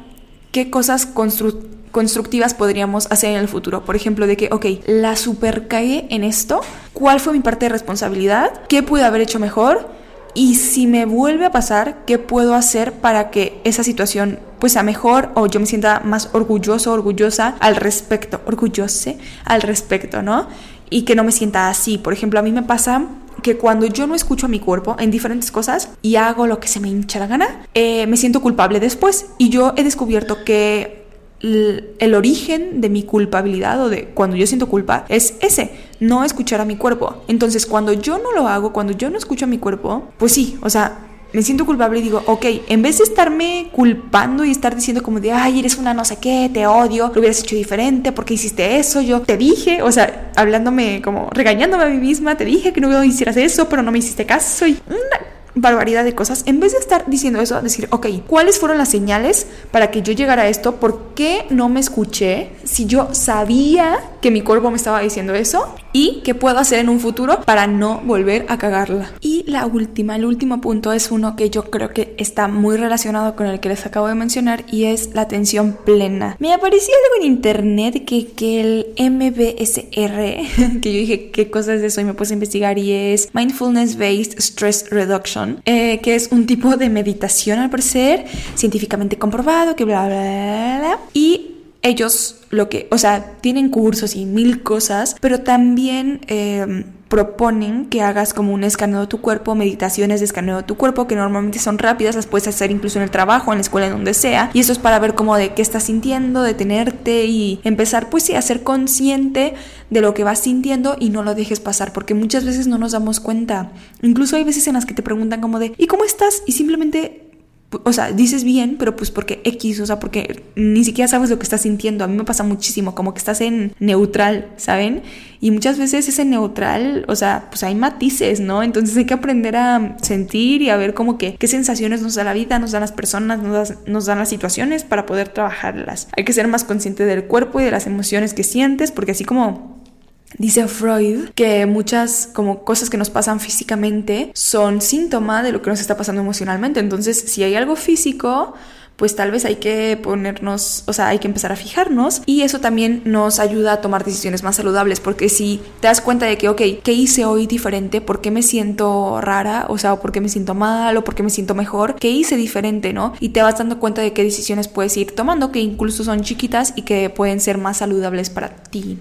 qué cosas constructivas podríamos hacer en el futuro. Por ejemplo, de que, ok, la super en esto. ¿Cuál fue mi parte de responsabilidad? ¿Qué pude haber hecho mejor? Y si me vuelve a pasar, ¿qué puedo hacer para que esa situación pues sea mejor o yo me sienta más orgulloso, orgullosa al respecto, orgullose al respecto, ¿no? Y que no me sienta así. Por ejemplo, a mí me pasa que cuando yo no escucho a mi cuerpo en diferentes cosas y hago lo que se me hincha la gana, eh, me siento culpable después. Y yo he descubierto que el origen de mi culpabilidad o de cuando yo siento culpa es ese, no escuchar a mi cuerpo. Entonces, cuando yo no lo hago, cuando yo no escucho a mi cuerpo, pues sí, o sea, me siento culpable y digo, ok, en vez de estarme culpando y estar diciendo como de, ay, eres una no sé qué, te odio, lo hubieras hecho diferente, porque hiciste eso? Yo te dije, o sea, hablándome como regañándome a mí misma, te dije que no hicieras eso, pero no me hiciste caso y una barbaridad de cosas, en vez de estar diciendo eso, decir, ok, ¿cuáles fueron las señales para que yo llegara a esto? ¿Por qué no me escuché si yo sabía que mi cuerpo me estaba diciendo eso? ¿Y qué puedo hacer en un futuro para no volver a cagarla? Y la última, el último punto es uno que yo creo que está muy relacionado con el que les acabo de mencionar y es la atención plena. Me apareció algo en internet que, que el MBSR, que yo dije qué cosas es eso y me puse a investigar y es Mindfulness Based Stress Reduction eh, que es un tipo de meditación al parecer, científicamente comprobado, que bla, bla, bla, Y ellos lo que, o sea, tienen cursos y mil cosas, pero también... Eh, proponen que hagas como un escaneo de tu cuerpo, meditaciones de escaneo de tu cuerpo, que normalmente son rápidas, las puedes hacer incluso en el trabajo, en la escuela, en donde sea. Y eso es para ver cómo de qué estás sintiendo, detenerte y empezar pues sí a ser consciente de lo que vas sintiendo y no lo dejes pasar, porque muchas veces no nos damos cuenta. Incluso hay veces en las que te preguntan como de, ¿y cómo estás? Y simplemente o sea, dices bien, pero pues porque X, o sea, porque ni siquiera sabes lo que estás sintiendo. A mí me pasa muchísimo, como que estás en neutral, ¿saben? Y muchas veces ese neutral, o sea, pues hay matices, ¿no? Entonces hay que aprender a sentir y a ver como que qué sensaciones nos da la vida, nos dan las personas, nos, nos dan las situaciones para poder trabajarlas. Hay que ser más consciente del cuerpo y de las emociones que sientes, porque así como Dice Freud que muchas como cosas que nos pasan físicamente son síntoma de lo que nos está pasando emocionalmente. Entonces, si hay algo físico, pues tal vez hay que ponernos, o sea, hay que empezar a fijarnos y eso también nos ayuda a tomar decisiones más saludables porque si te das cuenta de que, ok, ¿qué hice hoy diferente? ¿Por qué me siento rara? O sea, ¿por qué me siento mal? ¿O por qué me siento mejor? ¿Qué hice diferente, no? Y te vas dando cuenta de qué decisiones puedes ir tomando que incluso son chiquitas y que pueden ser más saludables para ti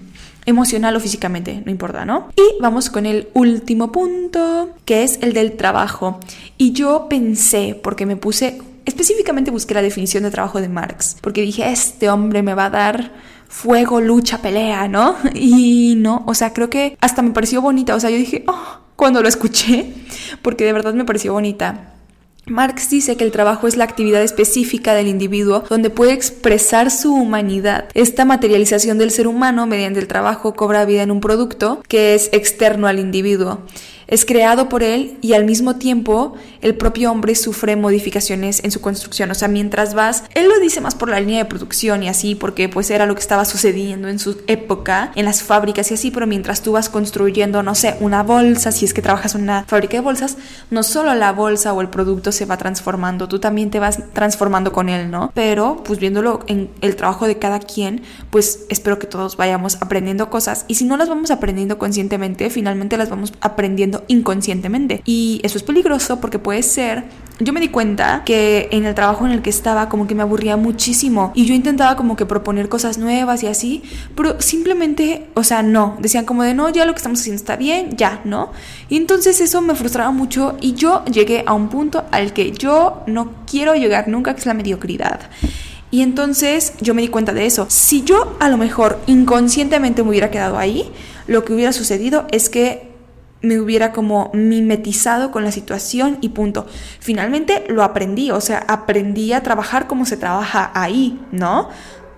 emocional o físicamente, no importa, ¿no? Y vamos con el último punto, que es el del trabajo. Y yo pensé, porque me puse, específicamente busqué la definición de trabajo de Marx, porque dije, este hombre me va a dar fuego, lucha, pelea, ¿no? Y no, o sea, creo que hasta me pareció bonita, o sea, yo dije, oh, cuando lo escuché, porque de verdad me pareció bonita. Marx dice que el trabajo es la actividad específica del individuo donde puede expresar su humanidad. Esta materialización del ser humano mediante el trabajo cobra vida en un producto que es externo al individuo es creado por él y al mismo tiempo el propio hombre sufre modificaciones en su construcción. O sea, mientras vas, él lo dice más por la línea de producción y así, porque pues era lo que estaba sucediendo en su época, en las fábricas y así, pero mientras tú vas construyendo, no sé, una bolsa, si es que trabajas en una fábrica de bolsas, no solo la bolsa o el producto se va transformando, tú también te vas transformando con él, ¿no? Pero pues viéndolo en el trabajo de cada quien, pues espero que todos vayamos aprendiendo cosas y si no las vamos aprendiendo conscientemente, finalmente las vamos aprendiendo inconscientemente. Y eso es peligroso porque puede ser yo me di cuenta que en el trabajo en el que estaba como que me aburría muchísimo y yo intentaba como que proponer cosas nuevas y así, pero simplemente, o sea, no, decían como de no, ya lo que estamos haciendo está bien, ya, ¿no? Y entonces eso me frustraba mucho y yo llegué a un punto al que yo no quiero llegar nunca, que es la mediocridad. Y entonces yo me di cuenta de eso. Si yo a lo mejor inconscientemente me hubiera quedado ahí, lo que hubiera sucedido es que me hubiera como mimetizado con la situación y punto. Finalmente lo aprendí, o sea, aprendí a trabajar como se trabaja ahí, ¿no?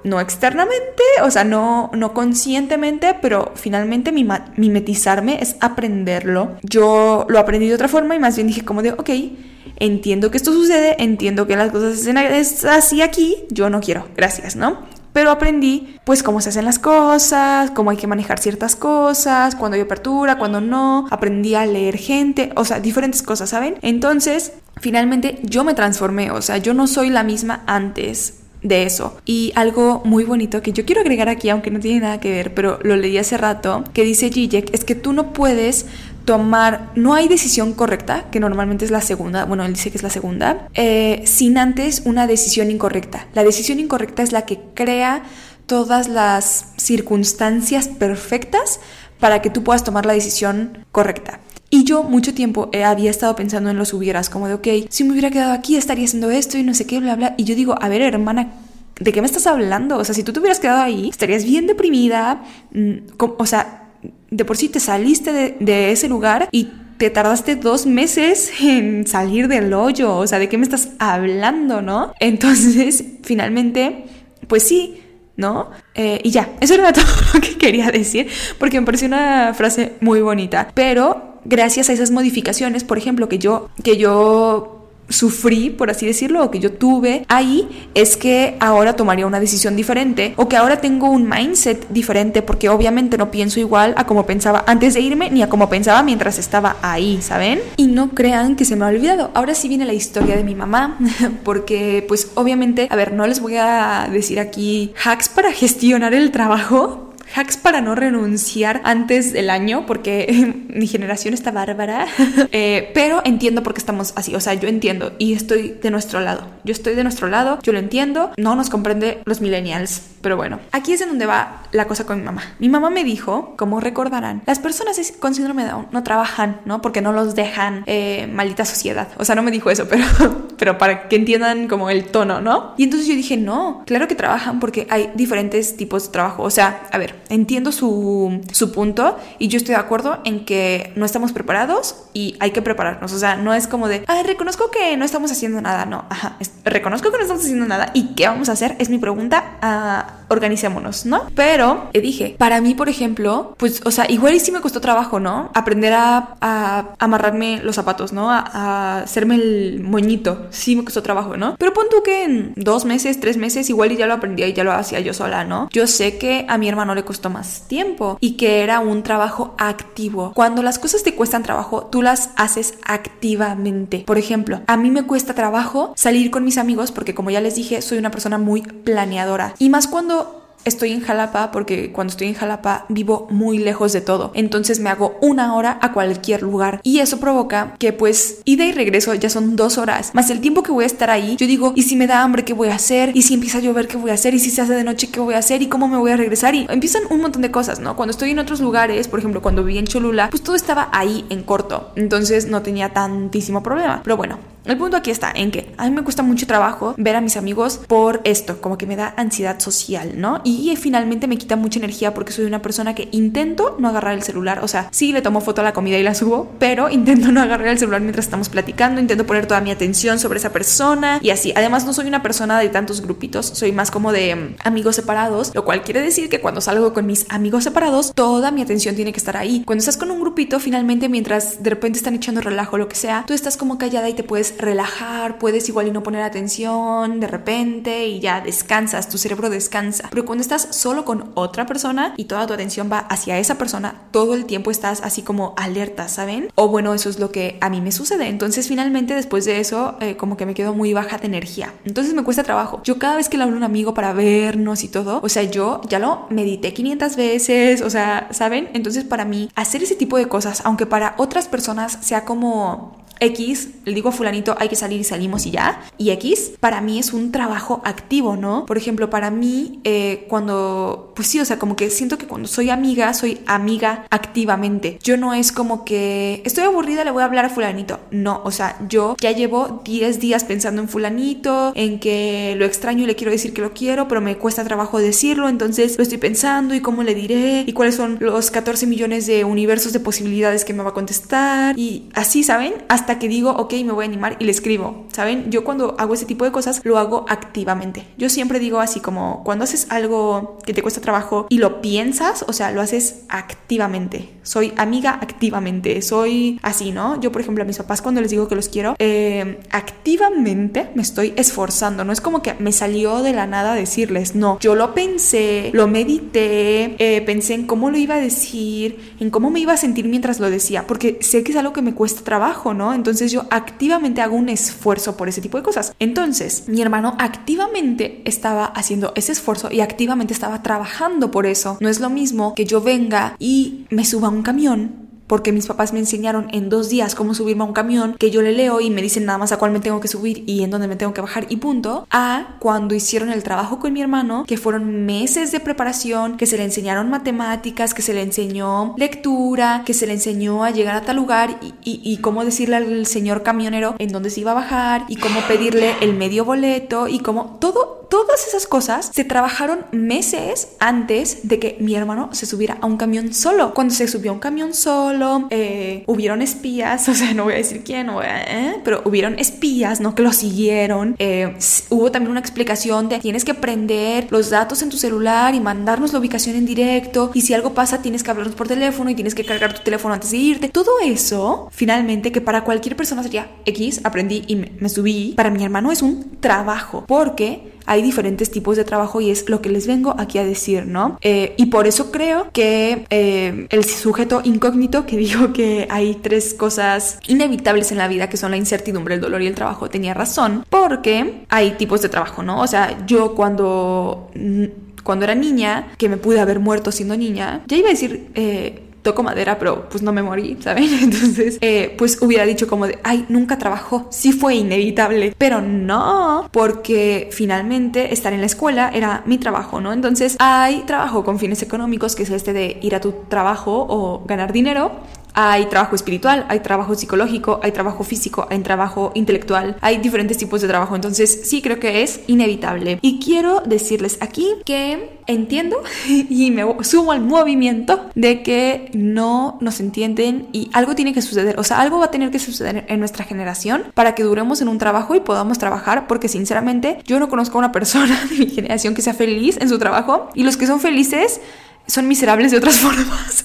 No externamente, o sea, no, no conscientemente, pero finalmente mimetizarme es aprenderlo. Yo lo aprendí de otra forma y más bien dije como de, ok, entiendo que esto sucede, entiendo que las cosas es así aquí, yo no quiero, gracias, ¿no? Pero aprendí pues cómo se hacen las cosas, cómo hay que manejar ciertas cosas, cuando hay apertura, cuando no. Aprendí a leer gente, o sea, diferentes cosas, ¿saben? Entonces, finalmente yo me transformé, o sea, yo no soy la misma antes de eso. Y algo muy bonito que yo quiero agregar aquí, aunque no tiene nada que ver, pero lo leí hace rato, que dice Zizek, es que tú no puedes tomar, no hay decisión correcta, que normalmente es la segunda, bueno, él dice que es la segunda, eh, sin antes una decisión incorrecta. La decisión incorrecta es la que crea todas las circunstancias perfectas para que tú puedas tomar la decisión correcta. Y yo mucho tiempo eh, había estado pensando en los hubieras, como de, ok, si me hubiera quedado aquí estaría haciendo esto y no sé qué, bla, bla. Y yo digo, a ver, hermana, ¿de qué me estás hablando? O sea, si tú te hubieras quedado ahí, estarías bien deprimida, mm, o sea, de por sí te saliste de, ese lugar y te tardaste dos meses en salir del hoyo, o sea, ¿de qué me estás hablando, no? Entonces, finalmente, pues sí, ¿no? Eh, y ya, eso era todo lo que quería decir, porque me pareció una frase muy bonita, pero gracias a esas modificaciones, por ejemplo, que yo, que yo sufrí, por así decirlo, o que yo tuve ahí, es que ahora tomaría una decisión diferente o que ahora tengo un mindset diferente porque obviamente no pienso igual a como pensaba antes de irme ni a como pensaba mientras estaba ahí, ¿saben? Y no crean que se me ha olvidado. Ahora sí viene la historia de mi mamá porque pues obviamente, a ver, no les voy a decir aquí hacks para gestionar el trabajo hacks para no renunciar antes del año, porque mi generación está bárbara, eh, pero entiendo por qué estamos así, o sea, yo entiendo y estoy de nuestro lado, yo estoy de nuestro lado, yo lo entiendo, no nos comprende los millennials, pero bueno, aquí es en donde va la cosa con mi mamá. Mi mamá me dijo, como recordarán, las personas con síndrome de Down no trabajan, ¿no? Porque no los dejan, eh, maldita sociedad, o sea, no me dijo eso, pero, pero para que entiendan como el tono, ¿no? Y entonces yo dije, no, claro que trabajan porque hay diferentes tipos de trabajo, o sea, a ver, entiendo su, su, punto y yo estoy de acuerdo en que no estamos preparados y hay que prepararnos. O sea, no es como de, ay, reconozco que no estamos haciendo nada. No, ajá, reconozco que no estamos haciendo nada y qué vamos a hacer es mi pregunta. Uh, organicémonos, ¿no? Pero eh, dije, para mí, por ejemplo, pues, o sea, igual y sí me costó trabajo, ¿no? Aprender a, amarrarme los zapatos, ¿no? A, hacerme el moñito. Sí me costó trabajo, ¿no? Pero pon tú que en dos meses, tres meses, igual y ya lo aprendí y ya lo hacía yo sola, ¿no? Yo sé que a mi hermano le costó más tiempo y que era un trabajo activo. Cuando las cosas te cuestan trabajo, tú las haces activamente. Por ejemplo, a mí me cuesta trabajo salir con mis amigos porque como ya les dije, soy una persona muy planeadora. Y más cuando estoy en Jalapa porque cuando estoy en Jalapa vivo muy lejos de todo. Entonces me hago una hora a cualquier lugar. Y eso provoca que pues ida y regreso ya son dos horas. Más el tiempo que voy a estar ahí, yo digo, ¿y si me da hambre qué voy a hacer? ¿Y si empieza a llover qué voy a hacer? ¿Y si se hace de noche qué voy a hacer? ¿Y cómo me voy a regresar? Y empiezan un montón de cosas, ¿no? Cuando estoy en otros lugares, por ejemplo, cuando viví en Cholula, pues todo estaba ahí en corto. Entonces no tenía tantísimo problema. Pero bueno, el punto aquí está en que a mí me cuesta mucho trabajo ver a mis amigos por esto, como que me da ansiedad social, ¿no? Y finalmente me quita mucha energía porque soy una persona que intento no agarrar el celular, o sea, sí le tomo foto a la comida y la subo, pero intento no agarrar el celular mientras estamos platicando, intento poner toda mi atención sobre esa persona y así. Además no soy una persona de tantos grupitos, soy más como de mm, amigos separados, lo cual quiere decir que cuando salgo con mis amigos separados, toda mi atención tiene que estar ahí. Cuando estás con un grupito, finalmente mientras de repente están echando relajo o lo que sea, tú estás como callada y te puedes relajar, puedes igual y no poner atención de repente y ya descansas, tu cerebro descansa. Pero cuando estás solo con otra persona y toda tu atención va hacia esa persona, todo el tiempo estás así como alerta, ¿saben? O bueno, eso es lo que a mí me sucede. Entonces finalmente después de eso eh, como que me quedo muy baja de energía. Entonces me cuesta trabajo. Yo cada vez que le hablo a un amigo para vernos y todo, o sea, yo ya lo medité 500 veces, o sea, ¿saben? Entonces para mí hacer ese tipo de cosas, aunque para otras personas sea como X, le digo a fulanito, hay que salir y salimos y ya. Y X, para mí es un trabajo activo, ¿no? Por ejemplo, para mí, eh, cuando, pues sí, o sea, como que siento que cuando soy amiga, soy amiga activamente. Yo no es como que estoy aburrida, le voy a hablar a fulanito. No, o sea, yo ya llevo 10 días pensando en fulanito, en que lo extraño y le quiero decir que lo quiero, pero me cuesta trabajo decirlo, entonces lo estoy pensando y cómo le diré y cuáles son los 14 millones de universos de posibilidades que me va a contestar y así, ¿saben? Hasta que digo, ok, me voy a animar y le escribo, ¿saben? Yo cuando hago ese tipo de cosas lo hago activamente. Yo siempre digo así como cuando haces algo que te cuesta trabajo y lo piensas, o sea, lo haces activamente. Soy amiga activamente, soy así, ¿no? Yo, por ejemplo, a mis papás cuando les digo que los quiero, eh, activamente me estoy esforzando. No es como que me salió de la nada decirles, no, yo lo pensé, lo medité, eh, pensé en cómo lo iba a decir, en cómo me iba a sentir mientras lo decía, porque sé que es algo que me cuesta trabajo, ¿no? Entonces yo activamente hago un esfuerzo por ese tipo de cosas. Entonces, mi hermano activamente estaba haciendo ese esfuerzo y activamente estaba trabajando por eso. No es lo mismo que yo venga y me suba a un camión porque mis papás me enseñaron en dos días cómo subirme a un camión, que yo le leo y me dicen nada más a cuál me tengo que subir y en dónde me tengo que bajar y punto, a cuando hicieron el trabajo con mi hermano, que fueron meses de preparación, que se le enseñaron matemáticas, que se le enseñó lectura, que se le enseñó a llegar a tal lugar y, y cómo decirle al señor camionero en dónde se iba a bajar y cómo pedirle el medio boleto y cómo todo todas esas cosas se trabajaron meses antes de que mi hermano se subiera a un camión solo. Cuando se subió a un camión solo, eh, hubieron espías, o sea, no voy a decir quién, no ¿eh? pero hubieron espías, ¿no? Que lo siguieron. Eh, hubo también una explicación de tienes que prender los datos en tu celular y mandarnos la ubicación en directo. Y si algo pasa, tienes que hablarnos por teléfono y tienes que cargar tu teléfono antes de irte. Todo eso, finalmente, que para cualquier persona sería X, aprendí y me subí. Para mi hermano es un trabajo, porque hay diferentes tipos de trabajo y es lo que les vengo aquí a decir, ¿no? Eh, y por eso creo que eh, el sujeto incógnito que dijo que hay tres cosas inevitables en la vida que son la incertidumbre, el dolor y el trabajo tenía razón, porque hay tipos de trabajo, ¿no? O sea, yo cuando cuando era niña, que me pude haber muerto siendo niña, ya iba a decir eh, toco madera, pero pues no me morí, ¿saben? Entonces, eh, pues hubiera dicho como de, ay, nunca trabajó, sí fue inevitable, pero no, porque finalmente estar en la escuela era mi trabajo, ¿no? Entonces, hay trabajo con fines económicos, que es este de ir a tu trabajo o ganar dinero, hay trabajo espiritual, hay trabajo psicológico, hay trabajo físico, hay trabajo intelectual, hay diferentes tipos de trabajo. Entonces sí creo que es inevitable. Y quiero decirles aquí que entiendo y me sumo al movimiento de que no nos entienden y algo tiene que suceder. O sea, algo va a tener que suceder en nuestra generación para que duremos en un trabajo y podamos trabajar porque sinceramente yo no conozco a una persona de mi generación que sea feliz en su trabajo y los que son felices son miserables de otras formas.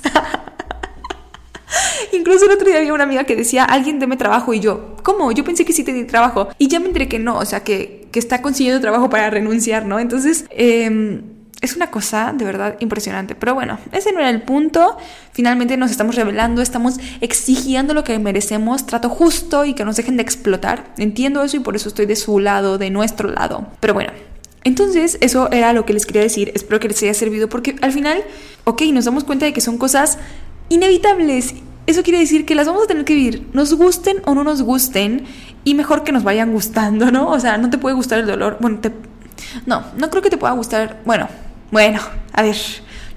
Incluso el otro día había una amiga que decía, alguien deme trabajo y yo, ¿cómo? Yo pensé que sí te di trabajo. Y ya me enteré que no, o sea, que, que está consiguiendo trabajo para renunciar, ¿no? Entonces, eh, es una cosa de verdad impresionante. Pero bueno, ese no era el punto. Finalmente nos estamos revelando, estamos exigiendo lo que merecemos, trato justo y que nos dejen de explotar. Entiendo eso y por eso estoy de su lado, de nuestro lado. Pero bueno. Entonces, eso era lo que les quería decir. Espero que les haya servido porque al final, ok, nos damos cuenta de que son cosas inevitables eso quiere decir que las vamos a tener que vivir, nos gusten o no nos gusten, y mejor que nos vayan gustando, ¿no? O sea, no te puede gustar el dolor. Bueno, te... no, no creo que te pueda gustar. Bueno, bueno, a ver.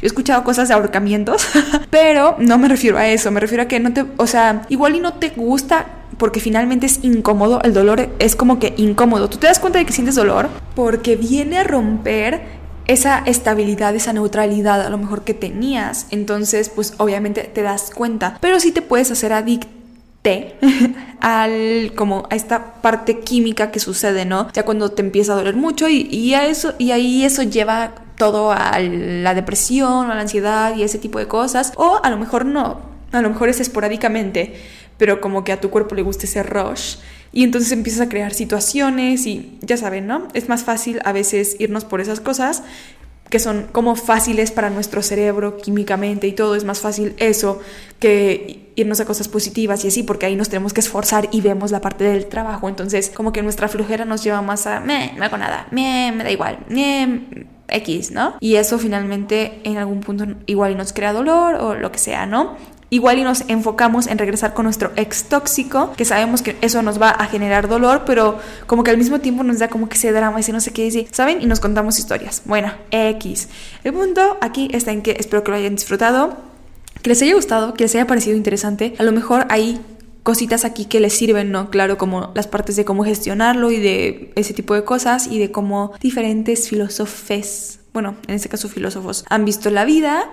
Yo he escuchado cosas de ahorcamientos, pero no me refiero a eso, me refiero a que no te, o sea, igual y no te gusta porque finalmente es incómodo, el dolor es como que incómodo. Tú te das cuenta de que sientes dolor porque viene a romper esa estabilidad, esa neutralidad a lo mejor que tenías. Entonces, pues obviamente te das cuenta. Pero sí te puedes hacer adicte al como a esta parte química que sucede, ¿no? Ya cuando te empieza a doler mucho y, a eso y ahí eso lleva todo a la depresión, a la ansiedad y ese tipo de cosas o a lo mejor no, a lo mejor es esporádicamente, pero como que a tu cuerpo le gusta ese rush y entonces empiezas a crear situaciones y ya saben, ¿no? Es más fácil a veces irnos por esas cosas que son como fáciles para nuestro cerebro químicamente y todo, es más fácil eso que irnos a cosas positivas y así, porque ahí nos tenemos que esforzar y vemos la parte del trabajo, entonces como que nuestra flojera nos lleva más a, me, no hago nada, me, me da igual, me, X, ¿no? Y eso finalmente en algún punto igual nos crea dolor o lo que sea, ¿no? Igual y nos enfocamos en regresar con nuestro ex tóxico, que sabemos que eso nos va a generar dolor, pero como que al mismo tiempo nos da como que ese drama, ese no sé qué decir, ¿saben? Y nos contamos historias. Bueno, X. El punto aquí está en que espero que lo hayan disfrutado, que les haya gustado, que les haya parecido interesante. A lo mejor hay cositas aquí que les sirven, ¿no? Claro, como las partes de cómo gestionarlo y de ese tipo de cosas y de cómo diferentes filósofes, bueno, en este caso filósofos, han visto la vida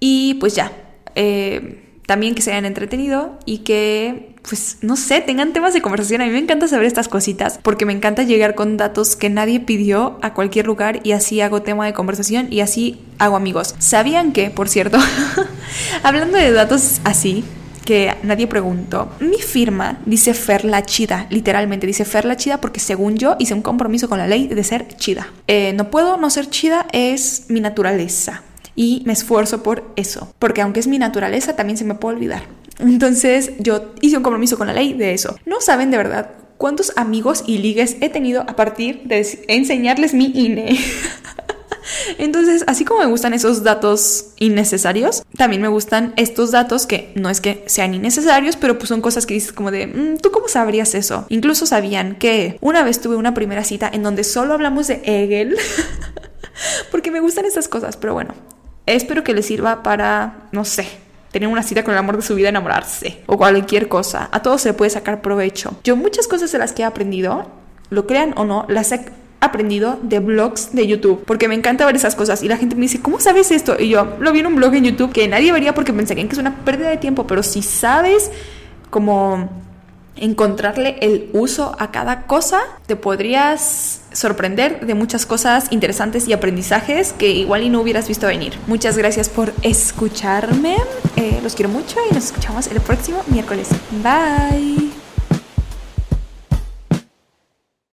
y pues ya. Eh, también que se hayan entretenido y que, pues, no sé, tengan temas de conversación. A mí me encanta saber estas cositas porque me encanta llegar con datos que nadie pidió a cualquier lugar y así hago tema de conversación y así hago amigos. ¿Sabían que, por cierto, hablando de datos así, que nadie preguntó. Mi firma dice Fer la chida, literalmente dice Fer la chida porque según yo hice un compromiso con la ley de ser chida. Eh, no puedo no ser chida, es mi naturaleza y me esfuerzo por eso, porque aunque es mi naturaleza, también se me puede olvidar. Entonces yo hice un compromiso con la ley de eso. No saben de verdad cuántos amigos y ligues he tenido a partir de enseñarles mi INE. Entonces, así como me gustan esos datos innecesarios, también me gustan estos datos que no es que sean innecesarios, pero pues son cosas que dices como de, mm, ¿tú cómo sabrías eso? Incluso sabían que una vez tuve una primera cita en donde solo hablamos de Hegel, porque me gustan estas cosas, pero bueno, Espero que les sirva para, no sé, tener una cita con el amor de su vida, enamorarse o cualquier cosa. A todos se puede sacar provecho. Yo muchas cosas de las que he aprendido, lo crean o no, las he aprendido de blogs de YouTube, porque me encanta ver esas cosas y la gente me dice, ¿cómo sabes esto? Y yo lo vi en un blog en YouTube que nadie vería porque pensarían que es una pérdida de tiempo, pero si sabes como encontrarle el uso a cada cosa, te podrías sorprender de muchas cosas interesantes y aprendizajes que igual y no hubieras visto venir. Muchas gracias por escucharme, eh, los quiero mucho y nos escuchamos el próximo miércoles. Bye.